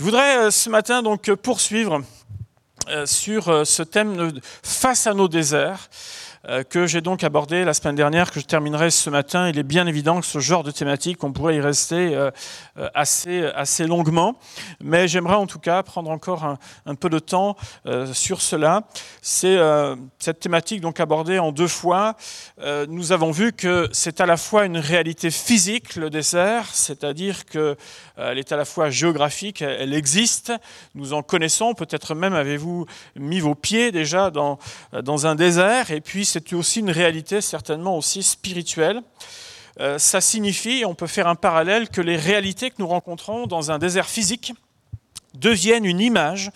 Je voudrais euh, ce matin donc poursuivre euh, sur euh, ce thème face à nos déserts. Euh, que j'ai donc abordé la semaine dernière, que je terminerai ce matin. Il est bien évident que ce genre de thématique, on pourrait y rester euh, euh, assez, assez longuement, mais j'aimerais en tout cas prendre encore un, peu de temps sur cela. C'est cette thématique donc abordée en deux fois. Nous avons vu que c'est à la fois une réalité physique, le désert, c'est-à-dire qu'elle est à la fois géographique, elle existe, nous en connaissons, peut-être même avez-vous mis vos pieds déjà dans, dans un désert, et puis c'est aussi une réalité certainement aussi spirituelle. Euh, ça signifie, on peut faire un parallèle, que les réalités que nous rencontrons dans un désert physique deviennent une image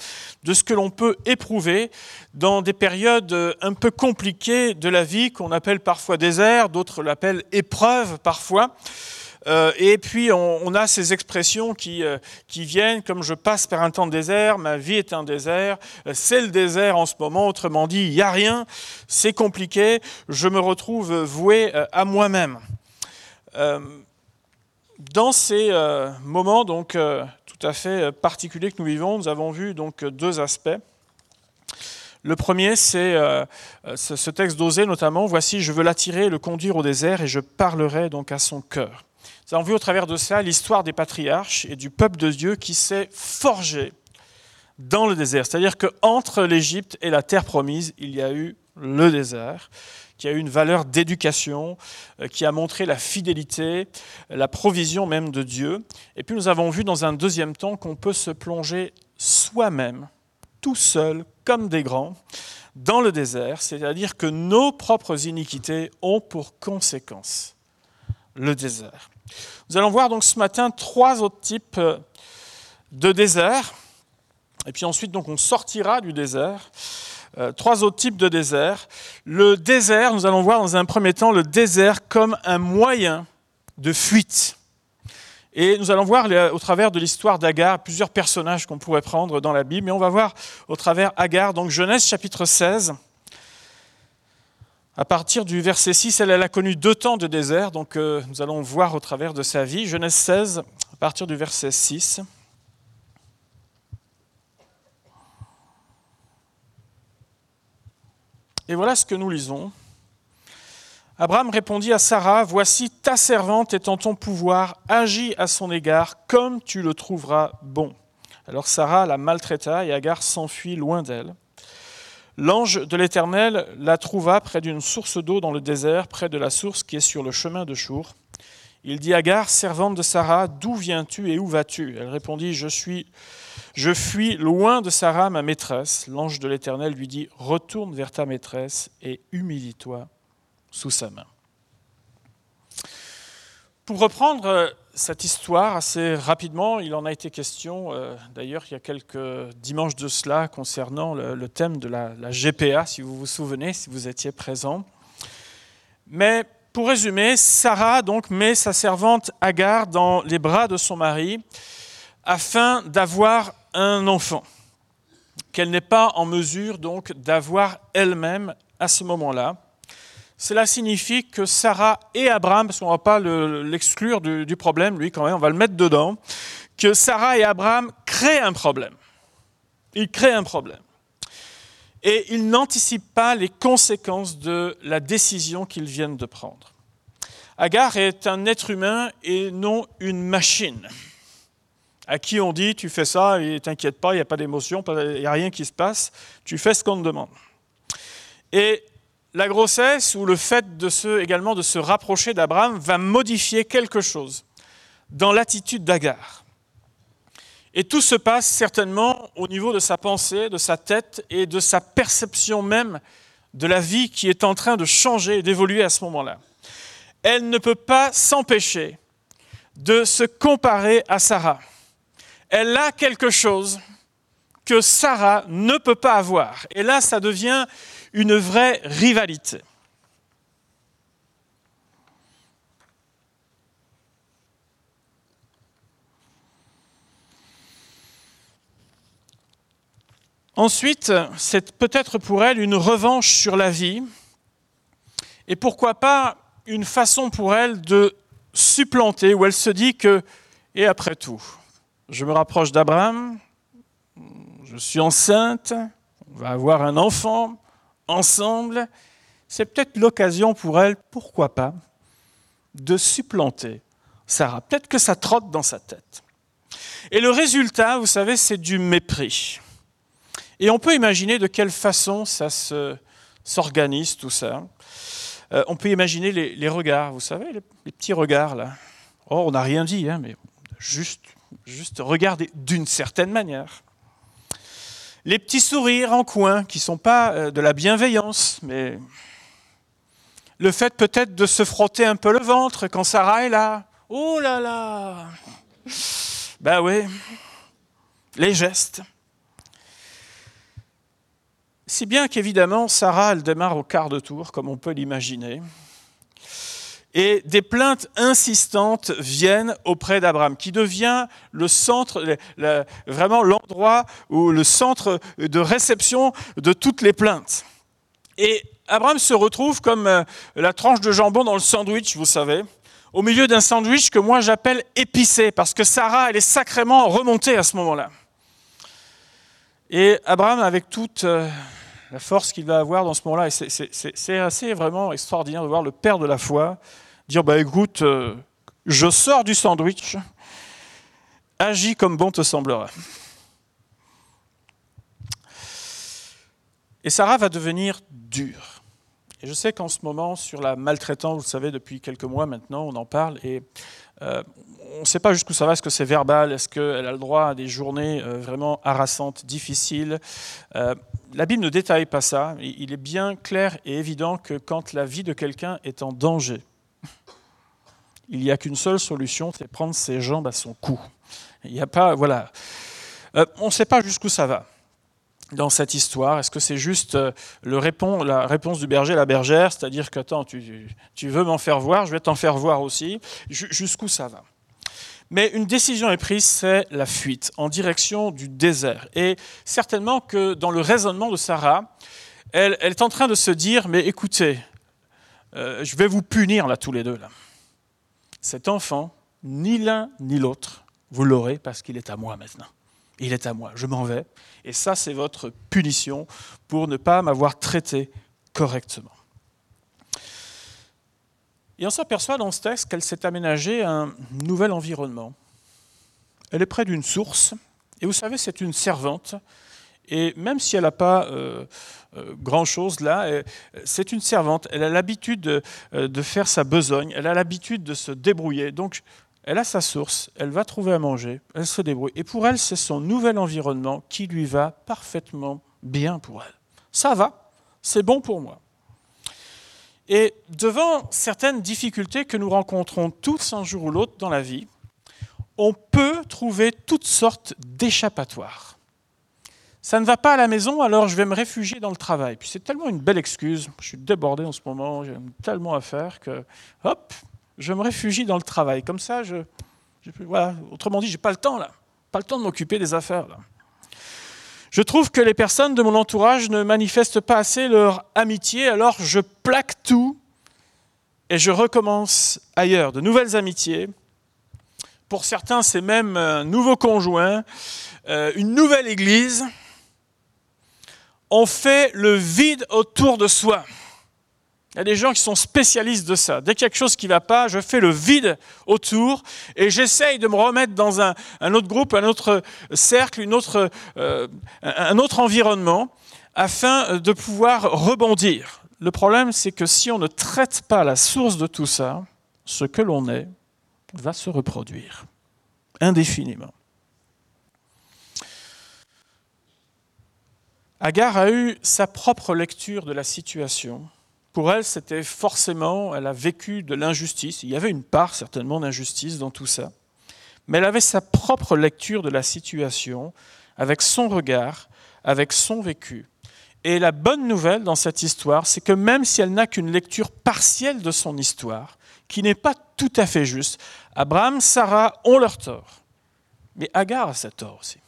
de ce que l'on peut éprouver dans des périodes un peu compliquées de la vie qu'on appelle parfois désert, d'autres l'appellent épreuve parfois. Euh, et puis on, a ces expressions qui, euh, qui viennent comme je passe par un temps de désert, ma vie est un désert, euh, c'est le désert en ce moment, autrement dit, il n'y a rien, c'est compliqué, je me retrouve voué à moi-même. Dans ces moments donc tout à fait particuliers que nous vivons, nous avons vu donc deux aspects. Le premier, c'est ce texte d'Osée notamment. Voici, je veux l'attirer, le conduire au désert, et je parlerai donc à son cœur. Nous avons vu au travers de ça l'histoire des patriarches et du peuple de Dieu qui s'est forgé dans le désert. C'est-à-dire qu'entre l'Égypte et la terre promise, il y a eu le désert, qui a eu une valeur d'éducation, euh, qui a montré la fidélité, la provision même de Dieu. Et puis nous avons vu dans un deuxième temps qu'on peut se plonger soi-même, tout seul, comme des grands, dans le désert, c'est-à-dire que nos propres iniquités ont pour conséquence le désert. Nous allons voir donc ce matin trois autres types euh, de désert. Et puis ensuite, donc, on sortira du désert. Euh, trois autres types de désert. Le désert, nous allons voir dans un premier temps le désert comme un moyen de fuite. Et nous allons voir au travers de l'histoire d'Agar plusieurs personnages qu'on pourrait prendre dans la Bible, mais on va voir au travers Agar, donc Genèse chapitre 16, à partir du verset 6, elle, a connu deux temps de désert, donc euh, nous allons voir au travers de sa vie. Genèse 16, à partir du verset 6. Et voilà ce que nous lisons. Abraham répondit à Sarah, Voici ta servante est en ton pouvoir, agis à son égard comme tu le trouveras bon. Alors Sarah la maltraita et Agar s'enfuit loin d'elle. L'ange de l'Éternel la trouva près d'une source d'eau dans le désert, près de la source qui est sur le chemin de Chour. Il dit Agar, servante de Sarah, d'où viens-tu et où vas-tu? Elle répondit Je suis je fuis loin de Sarah, ma maîtresse. L'ange de l'Éternel lui dit Retourne vers ta maîtresse et humilie-toi sous sa main. Pour reprendre cette histoire, assez rapidement, il en a été question, euh, d'ailleurs, il y a quelques dimanches de cela, concernant le, thème de la, GPA, si vous vous souvenez, si vous étiez présent. Mais pour résumer, Sarah donc met sa servante Agar dans les bras de son mari afin d'avoir un enfant qu'elle n'est pas en mesure donc d'avoir elle-même à ce moment-là. Cela signifie que Sarah et Abraham, parce qu'on ne va pas l'exclure du, problème, lui quand même, on va le mettre dedans, que Sarah et Abraham créent un problème. Ils créent un problème. Et ils n'anticipent pas les conséquences de la décision qu'ils viennent de prendre. Agar est un être humain et non une machine à qui on dit tu fais ça et t'inquiète pas, il n'y a pas d'émotion, il n'y a rien qui se passe, tu fais ce qu'on te demande. Et la grossesse ou le fait de se, également de se rapprocher d'Abraham va modifier quelque chose dans l'attitude d'Agar. Et tout se passe certainement au niveau de sa pensée, de sa tête et de sa perception même de la vie qui est en train de changer et d'évoluer à ce moment-là. Elle ne peut pas s'empêcher de se comparer à Sarah. Elle a quelque chose que Sarah ne peut pas avoir. Et là, ça devient une vraie rivalité. Ensuite, c'est peut-être pour elle une revanche sur la vie, et pourquoi pas une façon pour elle de supplanter, où elle se dit que, et après tout, je me rapproche d'Abraham, je suis enceinte, on va avoir un enfant ensemble. C'est peut-être l'occasion pour elle, pourquoi pas, de supplanter Sarah. Peut-être que ça trotte dans sa tête. Et le résultat, vous savez, c'est du mépris. Et on peut imaginer de quelle façon ça s'organise, tout ça. Euh, on peut imaginer les, regards, vous savez, les, petits regards là. Oh, on n'a rien dit, hein, mais juste, juste regarder d'une certaine manière. Les petits sourires en coin qui ne sont pas euh, de la bienveillance, mais le fait peut-être de se frotter un peu le ventre quand Sarah est là. Oh là là Ben oui, les gestes. Si bien qu'évidemment, Sarah, elle démarre au quart de tour, comme on peut l'imaginer. Et des plaintes insistantes viennent auprès d'Abraham, qui devient le centre, vraiment l'endroit ou le centre de réception de toutes les plaintes. Et Abraham se retrouve comme euh, la tranche de jambon dans le sandwich, vous savez, au milieu d'un sandwich que moi j'appelle épicé, parce que Sarah, elle est sacrément remontée à ce moment-là. Et Abraham, avec toute euh, la force qu'il va avoir dans ce moment-là, c'est assez vraiment extraordinaire de voir le père de la foi dire bah écoute, euh, je sors du sandwich, agis comme bon te semblera. Et Sarah va devenir dure. Et je sais qu'en ce moment, sur la maltraitance, vous savez, depuis quelques mois maintenant, on en parle, et euh, on ne sait pas jusqu'où ça va, est-ce que c'est verbal, est-ce qu'elle a le droit à des journées euh, vraiment harassantes, difficiles. La Bible ne détaille pas ça. Il est bien clair et évident que quand la vie de quelqu'un est en danger, il n'y a qu'une seule solution, c'est prendre ses jambes à son cou. Il n'y a pas, voilà. on ne sait pas jusqu'où ça va dans cette histoire Est-ce que c'est juste euh, la réponse du berger à la bergère, c'est-à-dire que attends, tu, veux m'en faire voir, je vais t'en faire voir aussi Jusqu'où ça va? Mais une décision est prise, c'est la fuite en direction du désert. Et certainement que dans le raisonnement de Sarah, elle, est en train de se dire, mais écoutez, euh, je vais vous punir là tous les deux. Là. Cet enfant, ni l'un ni l'autre, vous l'aurez parce qu'il est à moi maintenant il est à moi, je m'en vais. Et ça, c'est votre punition pour ne pas m'avoir traité correctement. Et on s'aperçoit dans ce texte qu'elle s'est aménagée un nouvel environnement. Elle est près d'une source, et vous savez, c'est une servante. Et même si elle n'a pas euh, euh, grand-chose là, euh, c'est une servante. Elle a l'habitude de, de, faire sa besogne, elle a l'habitude de se débrouiller. Donc elle a sa source, elle va trouver à manger, elle se débrouille. Et pour elle, c'est son nouvel environnement qui lui va parfaitement bien pour elle. Ça va, c'est bon pour moi. Et devant certaines difficultés que nous rencontrons tous un jour ou l'autre dans la vie, on peut trouver toutes sortes d'échappatoires. Ça ne va pas à la maison, alors je vais me réfugier dans le travail. Puis c'est tellement une belle excuse. Je suis débordé en ce moment, j'ai tellement à faire que, hop, je me réfugie dans le travail. Comme ça, voilà. autrement dit, je n'ai pas le temps là, pas le temps de m'occuper des affaires là. Je trouve que les personnes de mon entourage ne manifestent pas assez leur amitié, alors je plaque tout et je recommence ailleurs, de nouvelles amitiés. Pour certains, c'est même un nouveau conjoint, euh, une nouvelle église. On fait le vide autour de soi. Il y a des gens qui sont spécialistes de ça. Dès qu'il y a quelque chose qui ne va pas, je fais le vide autour et j'essaye de me remettre dans un, autre groupe, un autre cercle, une autre, euh, un autre environnement afin de pouvoir rebondir. Le problème, c'est que si on ne traite pas la source de tout ça, ce que l'on est va se reproduire indéfiniment. Agar a eu sa propre lecture de la situation pour elle, c'était forcément, elle a vécu de l'injustice. Il y avait une part certainement d'injustice dans tout ça. Mais elle avait sa propre lecture de la situation, avec son regard, avec son vécu. Et la bonne nouvelle dans cette histoire, c'est que même si elle n'a qu'une lecture partielle de son histoire, qui n'est pas tout à fait juste, Abraham, Sarah ont leur tort. Mais Agar a sa tort aussi.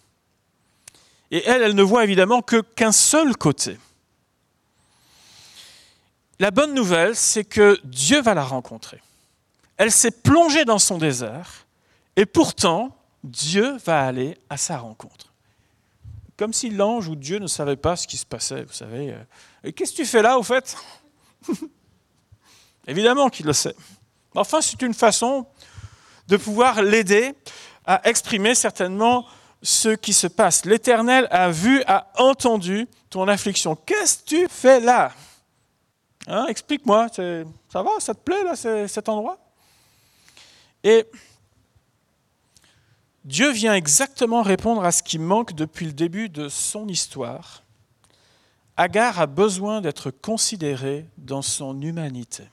Et elle, elle ne voit évidemment que qu'un seul côté. La bonne nouvelle, c'est que Dieu va la rencontrer. Elle s'est plongée dans son désert, et pourtant, Dieu va aller à sa rencontre. Comme si l'ange ou Dieu ne savait pas ce qui se passait, vous savez. Qu'est-ce que tu fais là, au fait? Évidemment qu'il le sait. Enfin, c'est une façon de pouvoir l'aider à exprimer certainement ce qui se passe. L'Éternel a vu, a entendu ton affliction. Qu'est-ce que tu fais là? Hein, Explique-moi, ça va, ça te plaît là, cet endroit? Et Dieu vient exactement répondre à ce qui manque depuis le début de son histoire. Agar a besoin d'être considérée dans son humanité,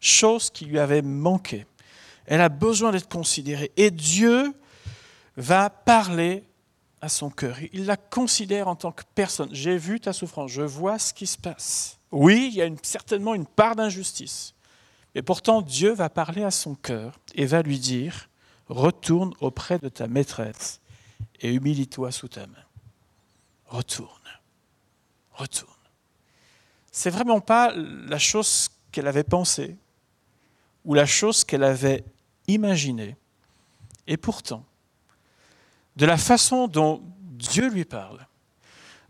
chose qui lui avait manqué. Elle a besoin d'être considérée. Et Dieu va parler à son cœur. Il la considère en tant que personne. J'ai vu ta souffrance, je vois ce qui se passe. Oui, il y a certainement une part d'injustice. Mais pourtant, Dieu va parler à son cœur et va lui dire, retourne auprès de ta maîtresse et humilie-toi sous ta main. Retourne. Retourne. C'est vraiment pas la chose qu'elle avait pensée ou la chose qu'elle avait imaginée. Et pourtant, de la façon dont Dieu lui parle,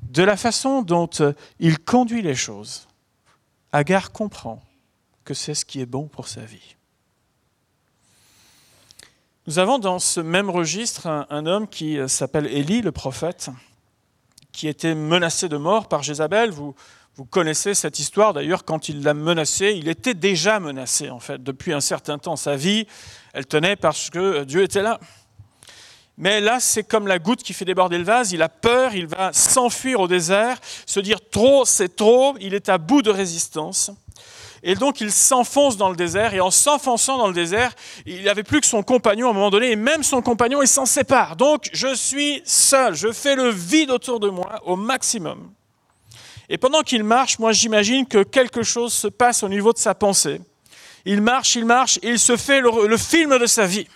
de la façon dont euh, il conduit les choses, Agar comprend que c'est ce qui est bon pour sa vie. Nous avons dans ce même registre un, homme qui euh, s'appelle Élie, le prophète, qui était menacé de mort par Jézabel. Vous, vous connaissez cette histoire d'ailleurs, quand il l'a menacé, il était déjà menacé en fait depuis un certain temps. Sa vie, elle tenait parce que Dieu était là. Mais là, c'est comme la goutte qui fait déborder le vase. Il a peur, il va s'enfuir au désert, se dire trop, c'est trop. Il est à bout de résistance. Et donc, il s'enfonce dans le désert. Et en s'enfonçant dans le désert, il n'avait plus que son compagnon à un moment donné. Et même son compagnon, il s'en sépare. Donc, je suis seul. Je fais le vide autour de moi au maximum. Et pendant qu'il marche, moi, j'imagine que quelque chose se passe au niveau de sa pensée. Il marche, il marche, il se fait le film de sa vie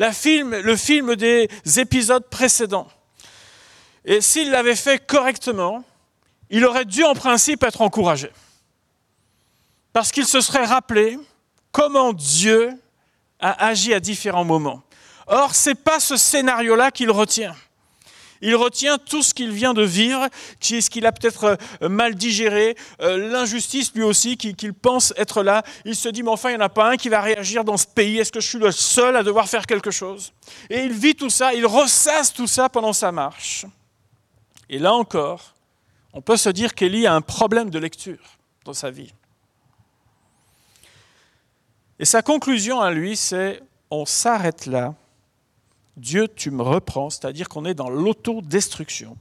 le film des épisodes précédents. Et s'il l'avait fait correctement, il aurait dû en principe être encouragé. Parce qu'il se serait rappelé comment Dieu a agi à différents moments. Or, ce n'est pas ce scénario-là qu'il retient. Il retient tout ce qu'il vient de vivre, ce qu'il a peut-être euh, mal digéré, euh, l'injustice lui aussi qu'il pense être là. Il se dit, mais enfin, il n'y en a pas un qui va réagir dans ce pays. Est-ce que je suis le seul à devoir faire quelque chose? Et il vit tout ça, il ressasse tout ça pendant sa marche. Et là encore, on peut se dire qu'Élie a un problème de lecture dans sa vie. Et sa conclusion à lui, c'est on s'arrête là Dieu, tu me reprends, c'est-à-dire qu'on est dans l'autodestruction.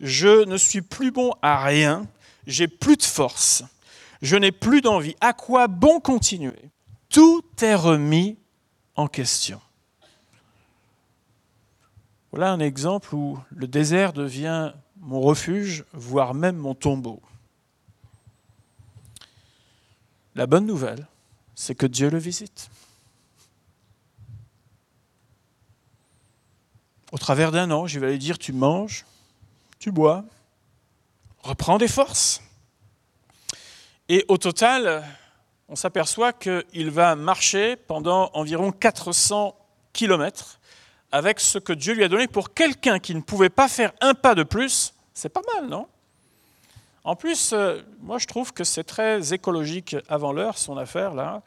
Je ne suis plus bon à rien, j'ai plus de force, je n'ai plus d'envie. À quoi bon continuer? Tout est remis en question. Voilà un exemple où le désert devient mon refuge, voire même mon tombeau. La bonne nouvelle, c'est que Dieu le visite. Au travers d'un an, je vais lui dire, tu manges, tu bois, reprends des forces. Et au total, on s'aperçoit qu'il va marcher pendant environ 400 kilomètres avec ce que Dieu lui a donné pour quelqu'un qui ne pouvait pas faire un pas de plus. C'est pas mal, non? En plus, euh, moi je trouve que c'est très écologique avant l'heure, son affaire là.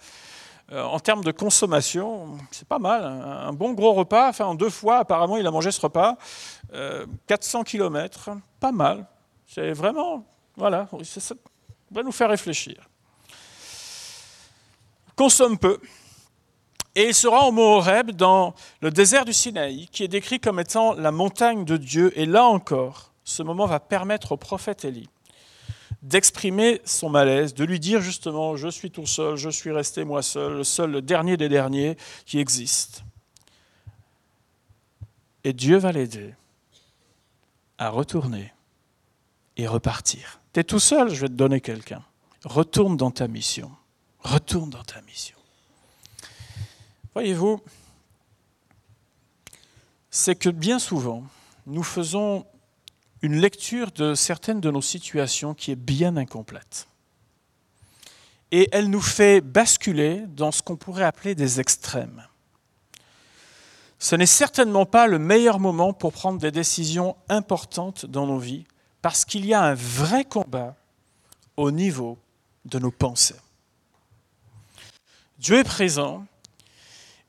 Euh, en termes de consommation, c'est pas mal. Un, bon gros repas, enfin en deux fois, apparemment, il a mangé ce repas. 400 euh, km, pas mal. C'est vraiment, voilà, ça va nous faire réfléchir. consomme peu. Et il sera au Mont dans le désert du Sinaï, qui est décrit comme étant la montagne de Dieu. Et là encore, ce moment va permettre au prophète Élie d'exprimer son malaise, de lui dire justement, je suis tout seul, je suis resté moi seul, le seul, le dernier des derniers qui existe. Et Dieu va l'aider à retourner et repartir. Tu es tout seul, je vais te donner quelqu'un. Retourne dans ta mission. Retourne dans ta mission. Voyez-vous, c'est que bien souvent, nous faisons une lecture de certaines de nos situations qui est bien incomplète. Et elle nous fait basculer dans ce qu'on pourrait appeler des extrêmes. ce n'est certainement pas le meilleur moment pour prendre des décisions importantes dans nos vies, parce qu'il y a un vrai combat au niveau de nos pensées. Dieu est présent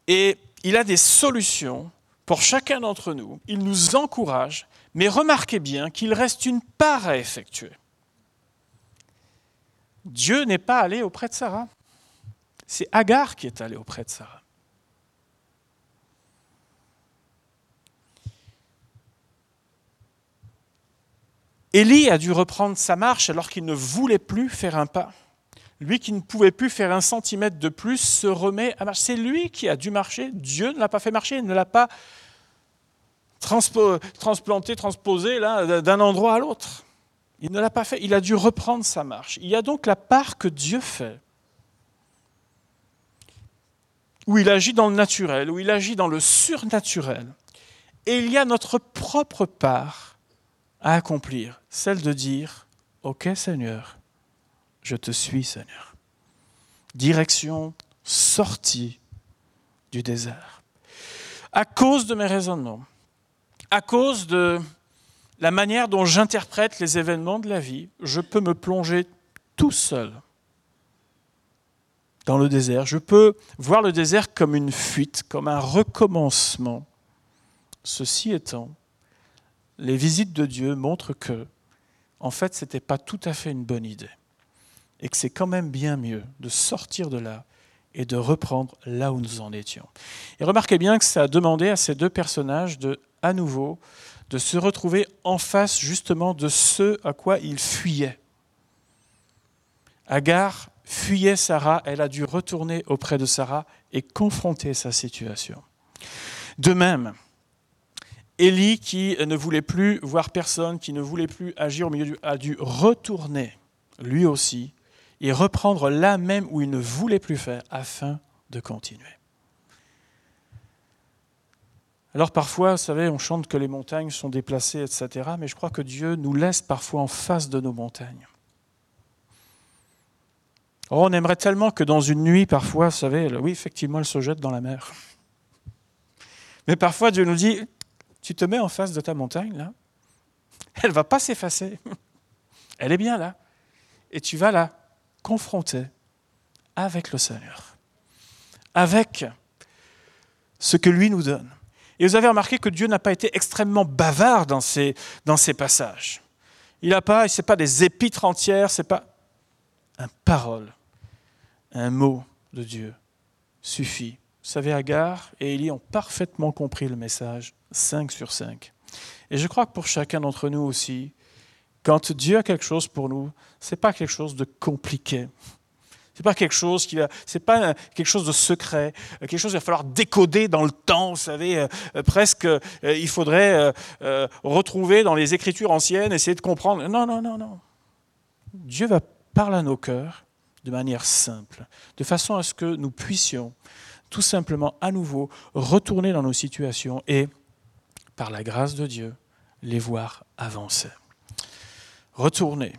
et il a des solutions pour chacun d'entre nous. Il nous encourage, mais remarquez bien qu'il reste une part à effectuer. Dieu n'est pas allé auprès de Sarah. C'est Agar qui est allé auprès de Sarah. Élie a dû reprendre sa marche alors qu'il ne voulait plus faire un pas. Lui qui ne pouvait plus faire un centimètre de plus se remet à marcher. C'est lui qui a dû marcher. Dieu ne l'a pas fait marcher, il ne l'a pas transplanté, transposé d'un endroit à l'autre. Il ne l'a pas fait, il a dû reprendre sa marche. Il y a donc la part que Dieu fait, où il agit dans le naturel, où il agit dans le surnaturel. Et il y a notre propre part à accomplir, celle de dire, OK Seigneur, je te suis Seigneur. Direction sortie du désert. À cause de mes raisonnements, à cause de la manière dont j'interprète les événements de la vie, je peux me plonger tout seul dans le désert. Je peux voir le désert comme une fuite, comme un recommencement. Ceci étant, les visites de Dieu montrent que, en fait, ce n'était pas tout à fait une bonne idée. Et que c'est quand même bien mieux de sortir de là et de reprendre là où nous en étions. Et remarquez bien que ça a demandé à ces deux personnages de, à nouveau, de se retrouver en face justement de ce à quoi ils fuyaient. Agar fuyait Sarah, elle a dû retourner auprès de Sarah et confronter sa situation. De même, Élie, qui ne voulait plus voir personne, qui ne voulait plus agir au milieu du, a dû retourner, lui aussi, et reprendre là même où il ne voulait plus faire, afin de continuer. Alors parfois, vous savez, on chante que les montagnes sont déplacées, etc., mais je crois que Dieu nous laisse parfois en face de nos montagnes. Oh, on aimerait tellement que dans une nuit, parfois, vous savez, oui, effectivement, elle se jette dans la mer. Mais parfois, Dieu nous dit, tu te mets en face de ta montagne, là, elle ne va pas s'effacer. Elle est bien là. Et tu vas la confronter avec le Seigneur, avec ce que lui nous donne. Et vous avez remarqué que Dieu n'a pas été extrêmement bavard dans ces, dans ces passages. Il n'a pas, c'est pas des épîtres entières, c'est pas un parole, un mot de Dieu suffit. Vous savez, Agar et Élie ont parfaitement compris le message, 5 sur 5. Et je crois que pour chacun d'entre nous aussi, quand Dieu a quelque chose pour nous, ce n'est pas quelque chose de compliqué. C'est pas quelque chose qui c'est pas quelque chose de secret, quelque chose qu'il va falloir décoder dans le temps. Vous savez, euh, euh, presque, euh, il faudrait retrouver dans les Écritures anciennes, essayer de comprendre. Non, non, non, non. Dieu va parler à nos cœurs de manière simple, de façon à ce que nous puissions tout simplement à nouveau retourner dans nos situations et, par la grâce de Dieu, les voir avancer. Retourner.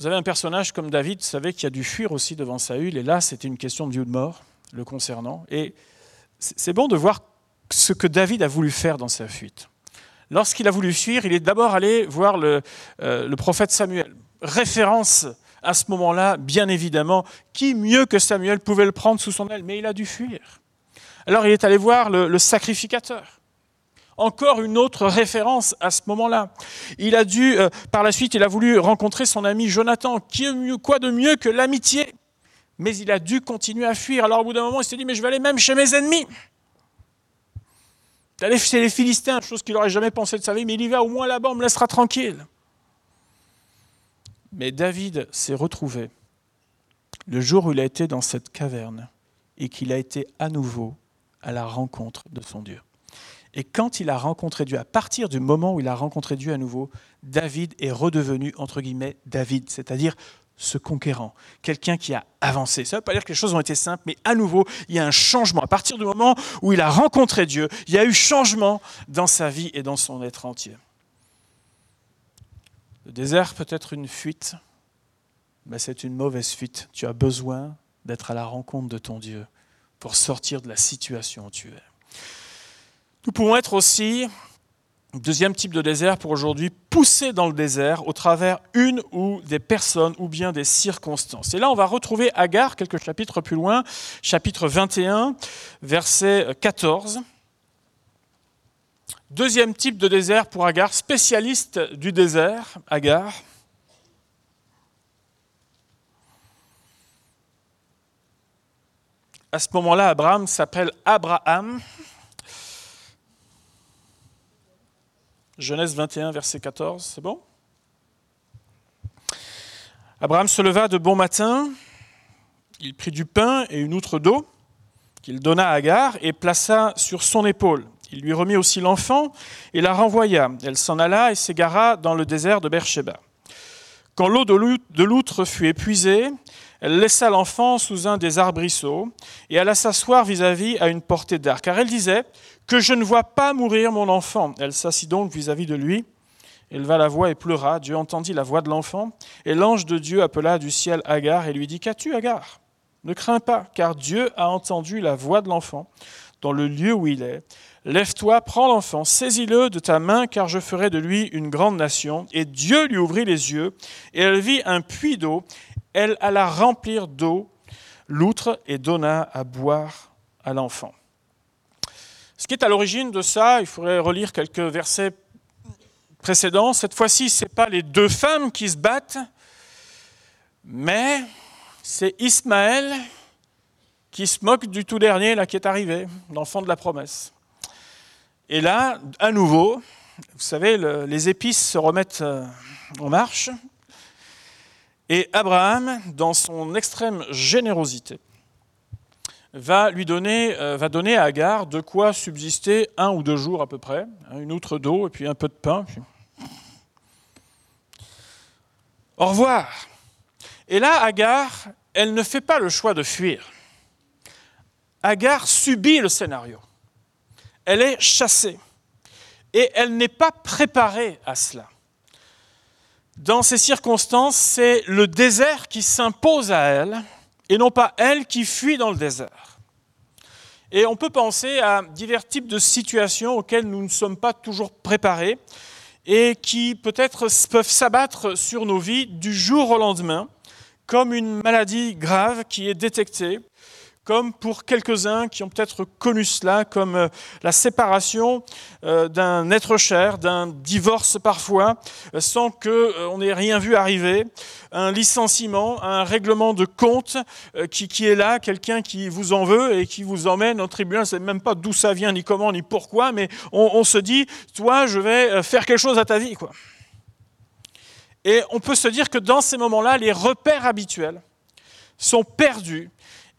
Vous avez un personnage comme David, vous savez, qui a dû fuir aussi devant Saül, et là, c'était une question de vie ou de mort le concernant. Et c'est bon de voir ce que David a voulu faire dans sa fuite. Lorsqu'il a voulu fuir, il est d'abord allé voir le, euh, le, prophète Samuel. Référence à ce moment-là, bien évidemment, qui mieux que Samuel pouvait le prendre sous son aile, mais il a dû fuir. Alors il est allé voir le sacrificateur encore une autre référence à ce moment-là. Il a dû, euh, par la suite, il a voulu rencontrer son ami Jonathan. Quoi de mieux que l'amitié? Mais il a dû continuer à fuir. Alors au bout d'un moment, il s'est dit, mais je vais aller même chez mes ennemis. D'aller chez les Philistins, chose qu'il n'aurait jamais pensé de sa vie, mais il y va au moins là-bas, on me laissera tranquille. Mais David s'est retrouvé le jour où il a été dans cette caverne et qu'il a été à nouveau à la rencontre de son Dieu. Et quand il a rencontré Dieu, à partir du moment où il a rencontré Dieu à nouveau, David est redevenu, entre guillemets, David, c'est-à-dire ce conquérant, quelqu'un qui a avancé. Ça ne veut pas dire que les choses ont été simples, mais à nouveau, il y a un changement. À partir du moment où il a rencontré Dieu, il y a eu changement dans sa vie et dans son être entier. Le désert peut être une fuite, mais c'est une mauvaise fuite. Tu as besoin d'être à la rencontre de ton Dieu pour sortir de la situation où tu es. Nous pouvons être aussi, deuxième type de désert pour aujourd'hui, poussés dans le désert au travers une ou des personnes ou bien des circonstances. Et là, on va retrouver Agar quelques chapitres plus loin, chapitre 21, verset 14. Deuxième type de désert pour Agar, spécialiste du désert, Agar. À ce moment-là, Abraham s'appelle Abraham. Genèse 21, verset 14, c'est bon? Abraham se leva de bon matin, il prit du pain et une outre d'eau qu'il donna à Agar et plaça sur son épaule. Il lui remit aussi l'enfant et la renvoya. Elle s'en alla et s'égara dans le désert de Beersheba. Quand l'eau de l'outre fut épuisée, elle laissa l'enfant sous un des arbrisseaux et alla s'asseoir vis-à-vis à une portée d'arc, car elle disait Que je ne vois pas mourir mon enfant. Elle s'assit donc vis-à-vis de lui, éleva la voix et pleura. Dieu entendit la voix de l'enfant, et l'ange de Dieu appela du ciel Agar et lui dit Qu'as-tu, Agar? Ne crains pas, car Dieu a entendu la voix de l'enfant dans le lieu où il est. Lève-toi, prends l'enfant, saisis-le de ta main, car je ferai de lui une grande nation. Et Dieu lui ouvrit les yeux, et elle vit un puits d'eau. Elle alla remplir d'eau l'outre et donna à boire à l'enfant. Ce qui est à l'origine de ça, il faudrait relire quelques versets précédents. Cette fois-ci, ce n'est pas les deux femmes qui se battent, mais c'est Ismaël qui se moque du tout dernier là, qui est arrivé, l'enfant de la promesse. Et là, à nouveau, vous savez, les épices se remettent euh, en marche. Et Abraham, dans son extrême générosité, va lui donner, euh, va donner à Agar de quoi subsister un ou deux jours à peu près, hein, une outre d'eau et puis un peu de pain. Au revoir. Et là, Agar, elle ne fait pas le choix de fuir. Agar subit le scénario elle est chassée. Et elle n'est pas préparée à cela. Dans ces circonstances, c'est le désert qui s'impose à elle, et non pas elle qui fuit dans le désert. Et on peut penser à divers types de situations auxquelles nous ne sommes pas toujours préparés et qui peut-être peuvent s'abattre sur nos vies du jour au lendemain, comme une maladie grave qui est détectée, comme pour quelques-uns qui ont peut-être connu cela, comme euh, la séparation euh, d'un être cher, d'un divorce parfois, euh, sans qu'on n'ait rien vu arriver, un licenciement, un règlement de compte qui, est là, quelqu'un qui vous en veut et qui vous emmène au tribunal, ne même pas d'où ça vient, ni comment, ni pourquoi, mais on, on, se dit, toi, je vais faire quelque chose à ta vie. Quoi. Et on peut se dire que dans ces moments-là, les repères habituels sont perdus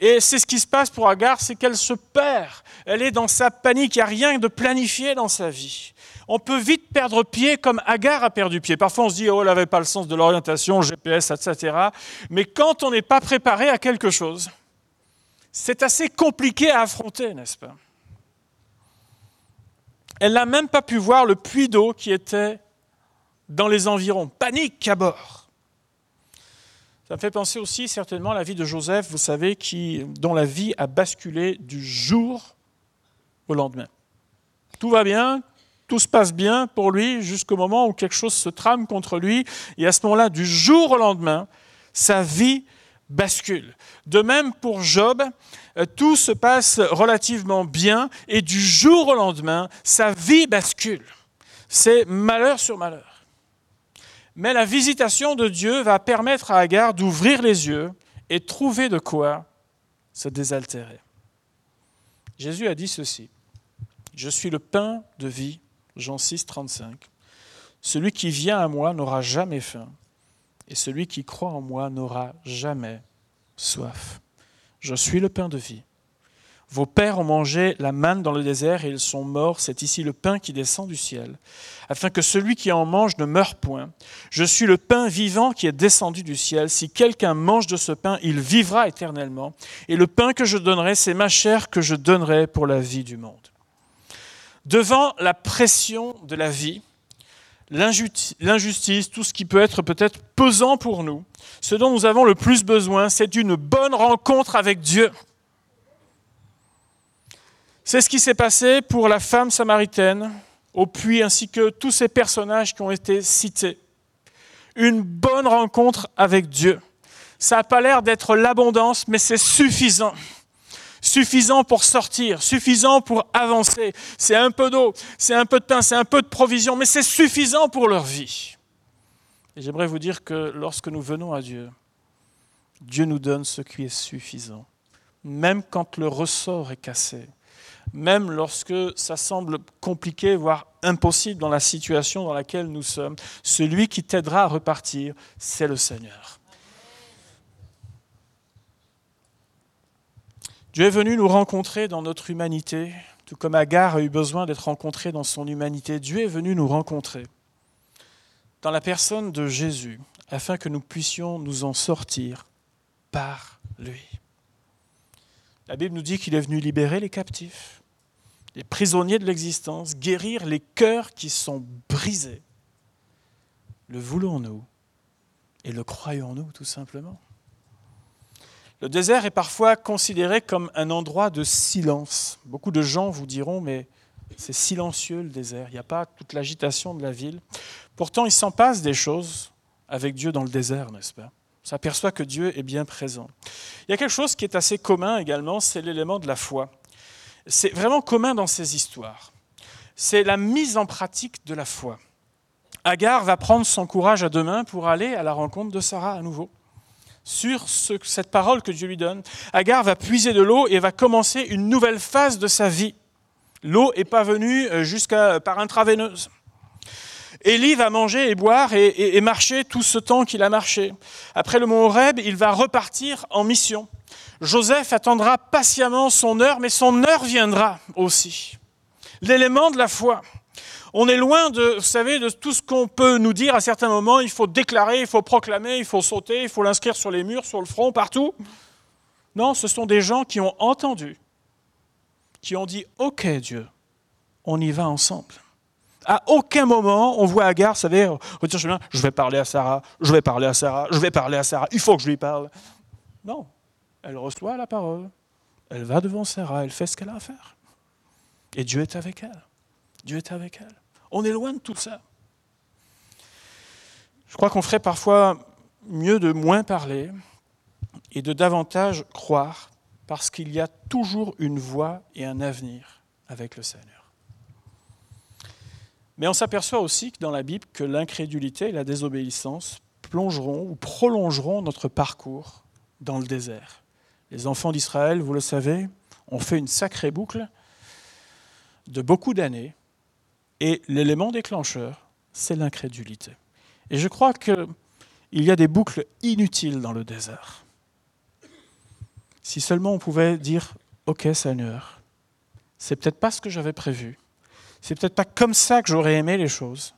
et c'est ce qui se passe pour Agar, c'est qu'elle se perd. Elle est dans sa panique, il n'y a rien de planifié dans sa vie. On peut vite perdre pied comme Agar a perdu pied. Parfois on se dit, oh, elle n'avait pas le sens de l'orientation, GPS, etc. Mais quand on n'est pas préparé à quelque chose, c'est assez compliqué à affronter, n'est-ce pas? Elle n'a même pas pu voir le puits d'eau qui était dans les environs. Panique à bord. Ça me fait penser aussi certainement à la vie de Joseph, vous savez, qui, dont la vie a basculé du jour au lendemain. Tout va bien, tout se passe bien pour lui jusqu'au moment où quelque chose se trame contre lui. Et à ce moment-là, du jour au lendemain, sa vie bascule. De même pour Job, euh, tout se passe relativement bien et du jour au lendemain, sa vie bascule. C'est malheur sur malheur. Mais la visitation de Dieu va permettre à Agar d'ouvrir les yeux et trouver de quoi se désaltérer. Jésus a dit ceci Je suis le pain de vie, Jean 6, 35. Celui qui vient à moi n'aura jamais faim, et celui qui croit en moi n'aura jamais soif. Je suis le pain de vie. Vos pères ont mangé la manne dans le désert et ils sont morts. C'est ici le pain qui descend du ciel, afin que celui qui en mange ne meure point. Je suis le pain vivant qui est descendu du ciel. Si quelqu'un mange de ce pain, il vivra éternellement. Et le pain que je donnerai, c'est ma chair que je donnerai pour la vie du monde. Devant la pression de la vie, l'injustice, tout ce qui peut être peut-être pesant pour nous, ce dont nous avons le plus besoin, c'est d'une bonne rencontre avec Dieu C'est ce qui s'est passé pour la femme samaritaine au puits ainsi que tous ces personnages qui ont été cités. Une bonne rencontre avec Dieu. Ça n'a pas l'air d'être l'abondance, mais c'est suffisant. Suffisant pour sortir, suffisant pour avancer. C'est un peu d'eau, c'est un peu de pain, c'est un peu de provision, mais c'est suffisant pour leur vie. J'aimerais vous dire que lorsque nous venons à Dieu, Dieu nous donne ce qui est suffisant, même quand le ressort est cassé, même lorsque ça semble compliqué, voire impossible dans la situation dans laquelle nous sommes. Celui qui t'aidera à repartir, c'est le Seigneur. Dieu est venu nous rencontrer dans notre humanité, tout comme Agar a eu besoin d'être rencontré dans son humanité. Dieu est venu nous rencontrer dans la personne de Jésus, afin que nous puissions nous en sortir par lui. La Bible nous dit qu'il est venu libérer les captifs, les prisonniers de l'existence, guérir les cœurs qui sont brisés. Le voulons-nous et le croyons-nous tout simplement? Le désert est parfois considéré comme un endroit de silence. Beaucoup de gens vous diront, mais c'est silencieux le désert, il n'y a pas toute l'agitation de la ville. Pourtant, il s'en passe des choses avec Dieu dans le désert, n'est-ce pas? S'aperçoit que Dieu est bien présent. Il y a quelque chose qui est assez commun également, c'est l'élément de la foi. C'est vraiment commun dans ces histoires. C'est la mise en pratique de la foi. Agar va prendre son courage à deux mains pour aller à la rencontre de Sarah à nouveau. Sur cette parole que Dieu lui donne, Agar va puiser de l'eau et va commencer une nouvelle phase de sa vie. L'eau n'est pas venue euh, jusqu'à par intraveineuse. Élie va manger et boire et, marcher tout ce temps qu'il a marché. Après le mont Horeb, il va repartir en mission. Joseph attendra patiemment son heure, mais son heure viendra aussi. L'élément de la foi. On est loin de, vous savez, de tout ce qu'on peut nous dire à certains moments. Il faut déclarer, il faut proclamer, il faut sauter, il faut l'inscrire sur les murs, sur le front, partout. Non, ce sont des gens qui ont entendu, qui ont dit Ok, Dieu, on y va ensemble. À aucun moment, on voit Agar, vous savez, je vais parler à Sarah, je vais parler à Sarah, je vais parler à Sarah, il faut que je lui parle. Non, elle reçoit la parole, elle va devant Sarah, elle fait ce qu'elle a à faire. Et Dieu est avec elle. Dieu est avec elle. On est loin de tout ça. Je crois qu'on ferait parfois mieux de moins parler et de davantage croire, parce qu'il y a toujours une voie et un avenir avec le Seigneur. Mais on s'aperçoit aussi que dans la Bible que l'incrédulité et la désobéissance plongeront ou prolongeront notre parcours dans le désert. Les enfants d'Israël, vous le savez, ont fait une sacrée boucle de beaucoup d'années et l'élément déclencheur, c'est l'incrédulité. Et je crois qu'il y a des boucles inutiles dans le désert. Si seulement on pouvait dire Ok, Seigneur, c'est peut-être pas ce que j'avais prévu, c'est peut-être pas comme ça que j'aurais aimé les choses,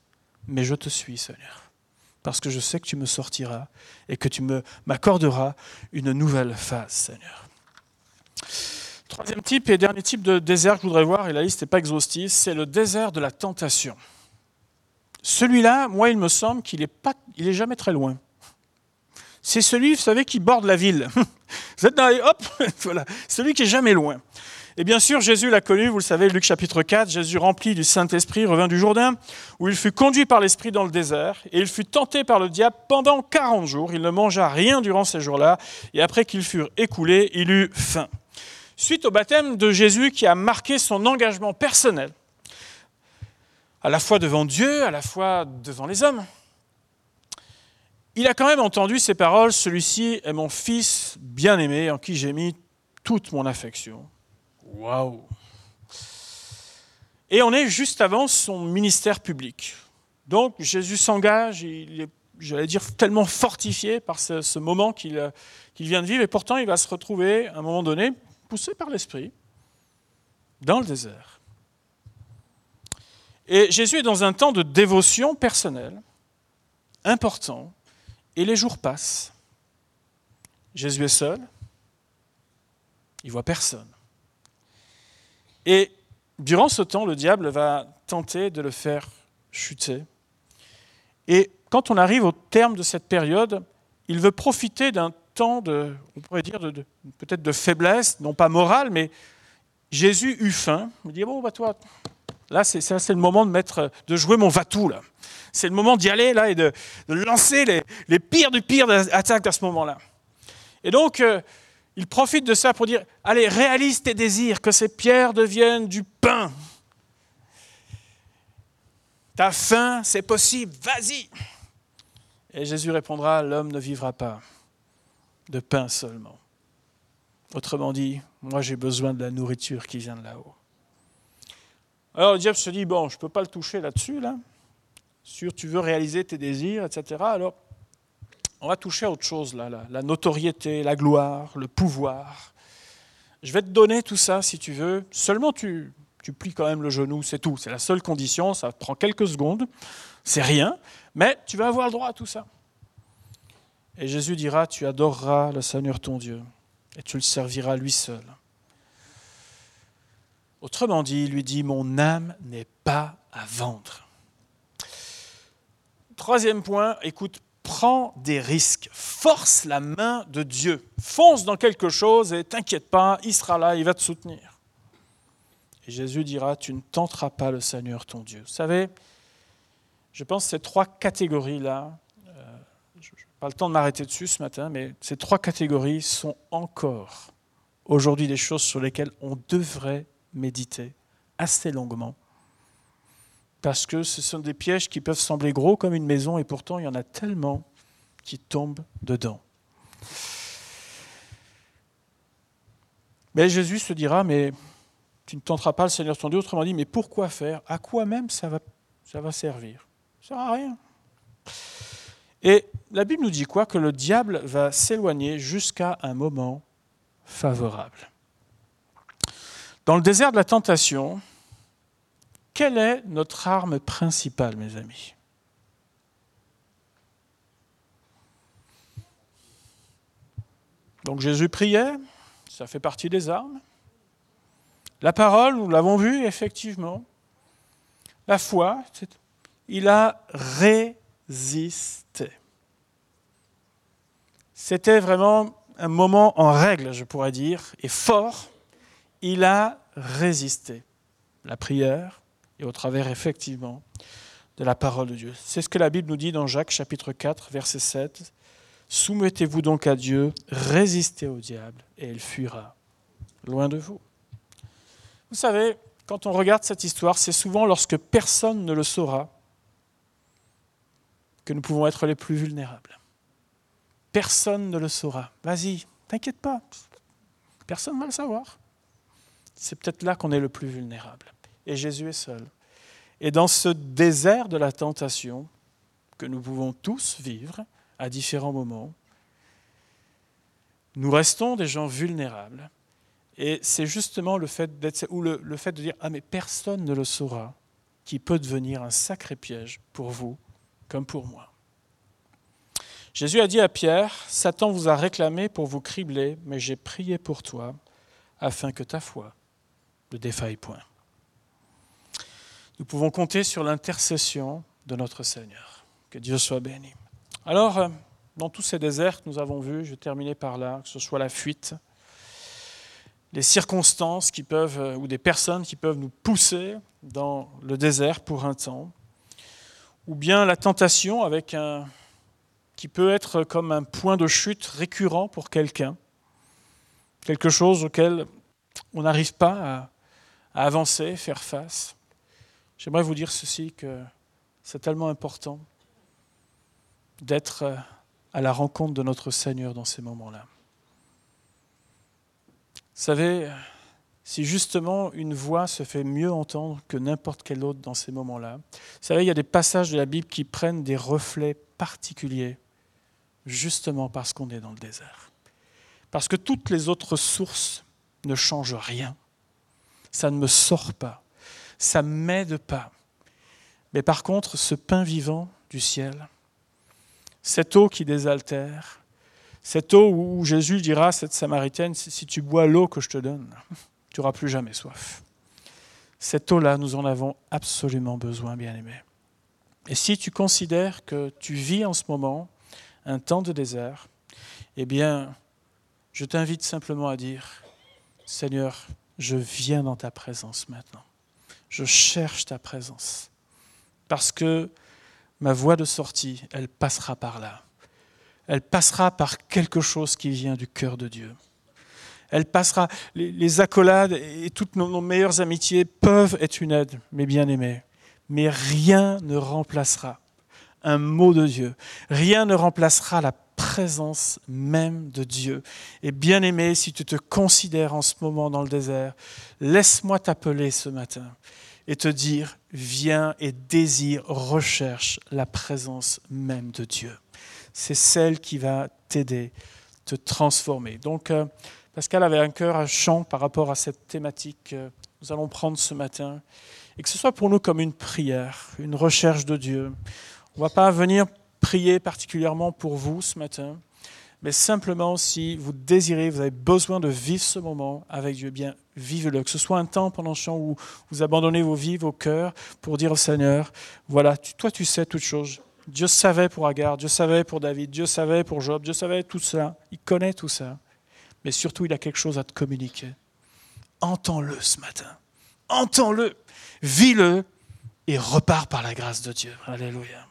mais je te suis, Seigneur, parce que je sais que tu me sortiras et que tu m'accorderas une nouvelle phase, Seigneur. Troisième type et dernier type de désert que je voudrais voir, et la liste n'est pas exhaustive, c'est le désert de la tentation. Celui-là, moi, il me semble qu'il n'est est jamais très loin. C'est celui, vous savez, qui borde la ville. Vous êtes dans les, hop, voilà, celui qui est jamais loin. Et bien sûr, Jésus l'a connu, vous le savez, Luc chapitre 4, Jésus rempli du Saint-Esprit revint du Jourdain, où il fut conduit par l'Esprit dans le désert, et il fut tenté par le diable pendant 40 jours. Il ne mangea rien durant ces jours-là, et après qu'ils furent écoulés, il eut faim. Suite au baptême de Jésus qui a marqué son engagement personnel, à la fois devant Dieu, à la fois devant les hommes, il a quand même entendu ces paroles, celui-ci est mon fils bien-aimé en qui j'ai mis toute mon affection. Waouh Et on est juste avant son ministère public. Donc Jésus s'engage, il est, j'allais dire, tellement fortifié par ce, moment qu'il vient de vivre, et pourtant il va se retrouver, à un moment donné, poussé par l'Esprit, dans le désert. Et Jésus est dans un temps de dévotion personnelle, important, et les jours passent. Jésus est seul, il voit personne. Et durant ce temps, le diable va tenter de le faire chuter. Et quand on arrive au terme de cette période, il veut profiter d'un temps de, on pourrait dire, de, peut-être de faiblesse, non pas morale, mais Jésus eut faim. Il dit Bon, bah toi, là, c'est, le moment de, mettre, de jouer mon va-tout. Là. C'est le moment d'y aller là, et de, lancer les, les, pires du pire attaques à ce moment-là. Et donc, euh, il profite de ça pour dire Allez, réalise tes désirs, que ces pierres deviennent du pain. Ta faim, c'est possible, vas-y. Et Jésus répondra, l'homme ne vivra pas de pain seulement. Autrement dit, moi j'ai besoin de la nourriture qui vient de là-haut. Alors le diable se dit, bon, je ne peux pas le toucher là-dessus, là. Sur tu veux réaliser tes désirs, etc. Alors, on va toucher à autre chose, là, la, la notoriété, la gloire, le pouvoir. Je vais te donner tout ça si tu veux. Seulement tu, tu plies quand même le genou, c'est tout. C'est la seule condition, ça prend quelques secondes, c'est rien, mais tu vas avoir le droit à tout ça. Et Jésus dira, tu adoreras le Seigneur ton Dieu, et tu le serviras lui seul. Autrement dit, il lui dit, mon âme n'est pas à vendre. Troisième point, écoute, prends des risques, force la main de Dieu, fonce dans quelque chose et t'inquiète pas, il sera là, il va te soutenir. Et Jésus dira, tu ne tenteras pas le Seigneur ton Dieu. Vous savez, je pense que ces trois catégories-là, euh, je n'ai pas le temps de m'arrêter dessus ce matin, mais ces trois catégories sont encore aujourd'hui des choses sur lesquelles on devrait méditer assez longuement. Parce que ce sont des pièges qui peuvent sembler gros comme une maison et pourtant il y en a tellement qui tombent dedans. Mais Jésus se dira, mais tu ne tenteras pas le Seigneur ton Dieu. Autrement dit, mais pourquoi faire? À quoi même ça va, ça va servir? Ça ne sert à rien. Et la Bible nous dit quoi? Que le diable va s'éloigner jusqu'à un moment favorable. Dans le désert de la tentation, quelle est notre arme principale, mes amis Donc Jésus priait, ça fait partie des armes. La parole, nous l'avons vu, effectivement. La foi, il a résisté. C'était vraiment un moment en règle, je pourrais dire, et fort. Il a résisté. La prière, et au travers, effectivement, de la parole de Dieu. C'est ce que la Bible nous dit dans Jacques chapitre 4, verset 7. Soumettez-vous donc à Dieu, résistez au diable, et il fuira loin de vous. Vous savez, quand on regarde cette histoire, c'est souvent lorsque personne ne le saura que nous pouvons être les plus vulnérables. Personne ne le saura. Vas-y, t'inquiète pas. Personne ne va le savoir. C'est peut-être là qu'on est le plus vulnérable. Et Jésus est seul. Et dans ce désert de la tentation que nous pouvons tous vivre à différents moments, nous restons des gens vulnérables et c'est justement le fait, d'être, ou le, fait de dire Ah, mais personne ne le saura, qui peut devenir un sacré piège pour vous comme pour moi. Jésus a dit à Pierre Satan vous a réclamé pour vous cribler, mais j'ai prié pour toi afin que ta foi ne défaille point. Nous pouvons compter sur l'intercession de notre Seigneur. Que Dieu soit béni. Alors, euh, dans tous ces déserts nous avons vus, je vais terminer par là, que ce soit la fuite, les circonstances qui peuvent, euh, ou des personnes qui peuvent nous pousser dans le désert pour un temps, ou bien la tentation avec un, qui peut être comme un point de chute récurrent pour quelqu'un, quelque chose auquel on n'arrive pas à avancer, faire face. J'aimerais vous dire ceci, que c'est tellement important d'être à la rencontre de notre Seigneur dans ces moments-là. Vous savez, si justement une voix se fait mieux entendre que n'importe quelle autre dans ces moments-là, vous savez, il y a des passages de la Bible qui prennent des reflets particuliers, justement parce qu'on est dans le désert. Parce que toutes les autres sources ne changent rien. Ça ne me sort pas. Ça ne m'aide pas. Mais par contre, ce pain vivant du ciel, cette eau qui désaltère, cette eau où Jésus dira à cette Samaritaine, si tu bois l'eau que je te donne, tu n'auras plus jamais soif. Cette eau-là, nous en avons absolument besoin, bien-aimé. Et si tu considères que tu vis en ce moment un temps de désert, eh bien, je t'invite simplement à dire, Seigneur, je viens dans ta présence maintenant. Je cherche ta présence. Parce que ma voie de sortie, elle passera par là. Elle passera par quelque chose qui vient du cœur de Dieu. Elle passera. Les, accolades et toutes nos, nos meilleures amitiés peuvent être une aide, mes bien-aimés. Mais rien ne remplacera un mot de Dieu. Rien ne remplacera la présence même de Dieu. Et bien aimé, si tu te considères en ce moment dans le désert, laisse-moi t'appeler ce matin et te dire, viens et désire, recherche la présence même de Dieu. C'est celle qui va t'aider, te transformer. Donc, euh, Pascal avait un cœur, un chant par rapport à cette thématique que nous allons prendre ce matin. Et que ce soit pour nous comme une prière, une recherche de Dieu. On ne va pas venir prier particulièrement pour vous ce matin, mais simplement si vous désirez, vous avez besoin de vivre ce moment avec Dieu, eh bien vivez-le. Que ce soit un temps pendant le chant où vous abandonnez vos vies, vos cœurs, pour dire au Seigneur, voilà, toi tu sais toutes choses. Dieu savait pour Agar, Dieu savait pour David, Dieu savait pour Job, Dieu savait tout ça. Il connaît tout ça. Mais surtout, il a quelque chose à te communiquer. Entends-le ce matin. Entends-le. Vis-le et repars par la grâce de Dieu. Alléluia.